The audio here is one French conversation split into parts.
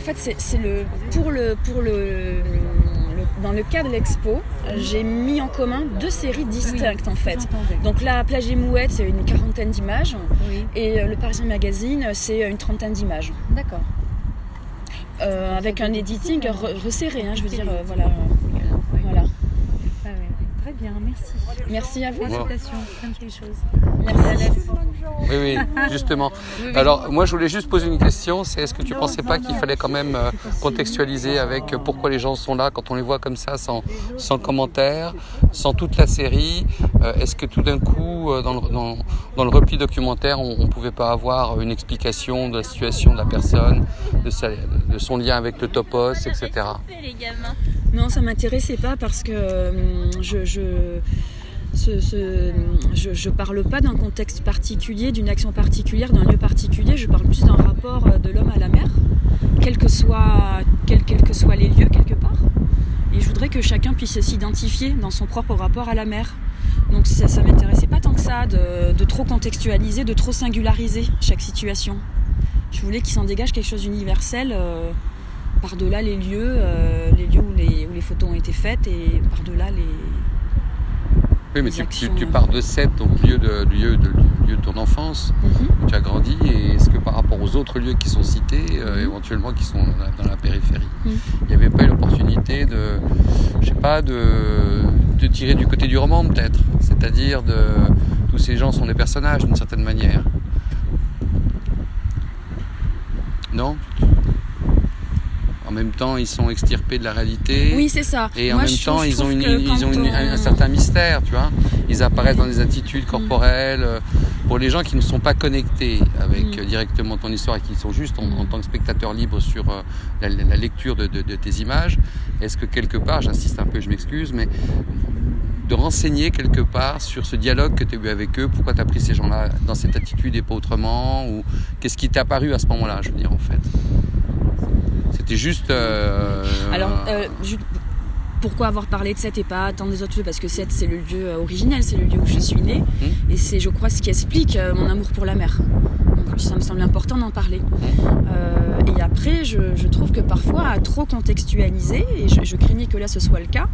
En fait, c'est le pour le pour le, dans le cas de l'expo, j'ai mis en commun deux séries distinctes en fait. Donc la plage et mouette, c'est une quarantaine d'images, et le Parisien Magazine, c'est une trentaine d'images. D'accord. avec un editing resserré, hein, je veux dire, voilà. voilà. Bien, merci. Merci à vous. Merci. Oui, oui, justement. Alors, moi, je voulais juste poser une question. C'est est-ce que tu ne pensais pas qu'il fallait quand même euh, contextualiser avec pourquoi les gens sont là quand on les voit comme ça, sans, sans commentaire, sans toute la série? Euh, Est-ce que tout d'un coup, euh, dans le, dans, le, repli documentaire, on ne pouvait pas avoir une explication de la situation de la personne, de, de son lien avec le topos, etc. Non, ça m'intéressait pas parce que je, je je ne parle pas d'un contexte particulier, d'une action particulière, d'un lieu particulier, je parle plus d'un rapport euh, de l'homme à la mer, quels que, soient, les lieux quelque part. Et je voudrais que chacun puisse s'identifier dans son propre rapport à la mer. Donc ça ne m'intéressait pas tant que ça de, trop contextualiser, de trop singulariser chaque situation. Je voulais qu'il s'en dégage quelque chose d'universel euh, par-delà les lieux, euh, les lieux photos ont été faites et par-delà les, oui, mais tu, tu, pars de 7, donc lieu de, lieu de, lieu de ton enfance, mhm. où tu as grandi, et est-ce que par rapport aux autres lieux qui sont cités, euh, mhm. éventuellement qui sont dans la, périphérie, mhm. il n'y avait pas eu l'opportunité de, je sais pas, de, de tirer du côté du roman peut-être, c'est-à-dire de tous ces gens sont des personnages d'une certaine manière. Non? En même temps, ils sont extirpés de la réalité. Oui, c'est ça. Et en même temps, ils ont, ils ont un, certain mystère, tu vois. Ils apparaissent dans des attitudes corporelles. Euh, pour les gens qui ne sont pas connectés avec mm. directement ton histoire et qui sont juste en, tant que spectateurs libres sur euh, la, lecture de, tes images, est-ce que quelque part, j'insiste un peu, je m'excuse, mais de renseigner quelque part sur ce dialogue que tu as eu avec eux, pourquoi tu as pris ces gens-là dans cette attitude et pas autrement, ou qu'est-ce qui t'est apparu à ce moment-là, je veux dire, en fait? C'était juste. Euh, Alors, euh, pourquoi avoir parlé de cette et pas tant des autres lieux? Parce que cette, c'est le lieu euh, originel, c'est le lieu où je suis née. Mmh. Et c'est, je crois, ce qui explique mon amour pour la mer. Donc, ça me semble important d'en parler. Mmh. et après, je, trouve que parfois, à trop contextualiser, et je, je craignais que là ce soit le cas,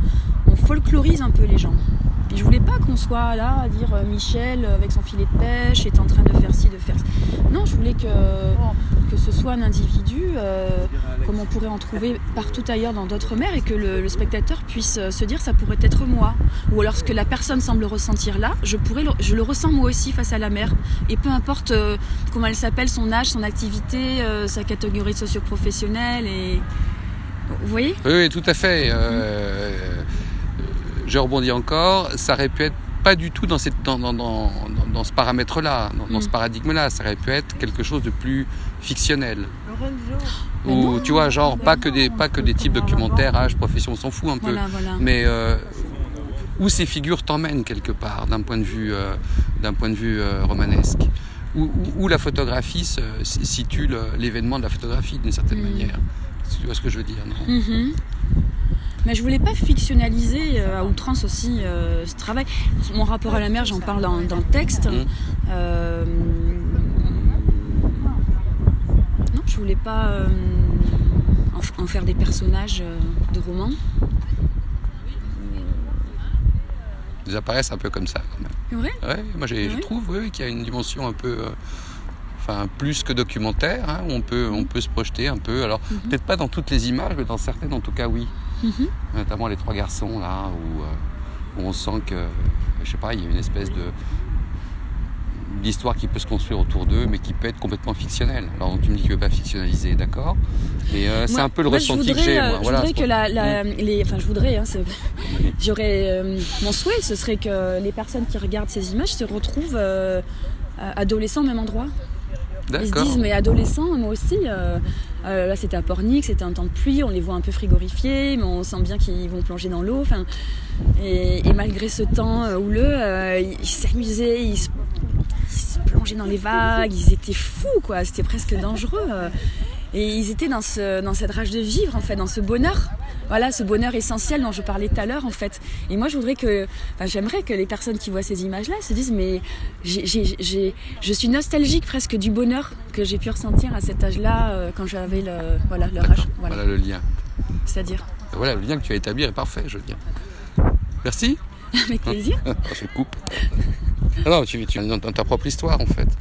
on folklorise un peu les gens. Et je voulais pas qu'on soit là à dire Michel avec son filet de pêche est en train de faire ci, de faire ça. Non, je voulais que que ce soit un individu, euh, pourrait en trouver partout ailleurs dans d'autres mers, et que le, spectateur puisse euh, se dire ça pourrait être moi. Ou alors ce que la personne semble ressentir là, je, pourrais je le ressens moi aussi face à la mer. Et peu importe euh, comment elle s'appelle, son âge, son activité, sa catégorie socio-professionnelle. Et... Vous voyez? Oui, tout à fait. je rebondis encore, ça aurait pu être pas du tout dans, cette, dans, dans, dans, ce paramètre-là, dans, ce mm. paradigme-là. Ça aurait pu être quelque chose de plus fictionnel. Ou tu vois, genre pas que des, pas que des types documentaires, âge, profession, on s'en fout un peu. Mais euh, où ces figures t'emmènent quelque part d'un point de vue, euh, d'un point de vue euh, romanesque? Où, la photographie se, situe l'événement de la photographie d'une certaine mm. manière? Tu vois ce que je veux dire, non? Mm-hmm. Mais je voulais pas fictionnaliser euh, à outrance aussi euh, ce travail. Mon rapport à la mer, j'en parle dans, le texte. Euh, non, je voulais pas en, faire des personnages de romans. Ils apparaissent un peu comme ça quand même. Ouais, ouais moi je trouve qu'il y a une dimension un peu enfin plus que documentaire, hein, où on peut, on peut se projeter un peu. Alors mhm. peut-être pas dans toutes les images, mais dans certaines en tout cas oui. Mhm. Notamment les trois garçons là, où, où, on sent que, je sais pas, il y a une espèce de d'histoire qui peut se construire autour d'eux, mais qui peut être complètement fictionnelle. Alors tu me dis que tu veux pas fictionnaliser, d'accord Mais euh, c'est un peu le ressenti que j'ai. Euh, je voudrais que la, les, enfin je voudrais, hein, j'aurais euh, mon souhait, ce serait que les personnes qui regardent ces images se retrouvent adolescents au même endroit. Ils se disent, mais adolescents, moi aussi, euh, là c'était à Pornic, c'était un temps de pluie, on les voit un peu frigorifiés, mais on sent bien qu'ils vont plonger dans l'eau. Et, et, malgré ce temps euh, houleux, ils s'amusaient, ils, se, plongeaient dans les vagues, ils étaient fous, quoi, c'était presque dangereux. Et ils étaient dans, ce, dans cette rage de vivre, en fait, dans ce bonheur. Voilà, ce bonheur essentiel dont je parlais tout à l'heure, en fait. Et moi, je voudrais que, enfin, j'aimerais que les personnes qui voient ces images-là se disent, mais je suis nostalgique presque du bonheur que j'ai pu ressentir à cet âge-là, euh, quand j'avais le, voilà, le rage. Voilà. voilà le lien. C'est-à-dire Voilà, le lien que tu as établi est parfait, je veux dire. Merci. Avec plaisir. je coupe. Non, tu, tu dans ta propre histoire, en fait.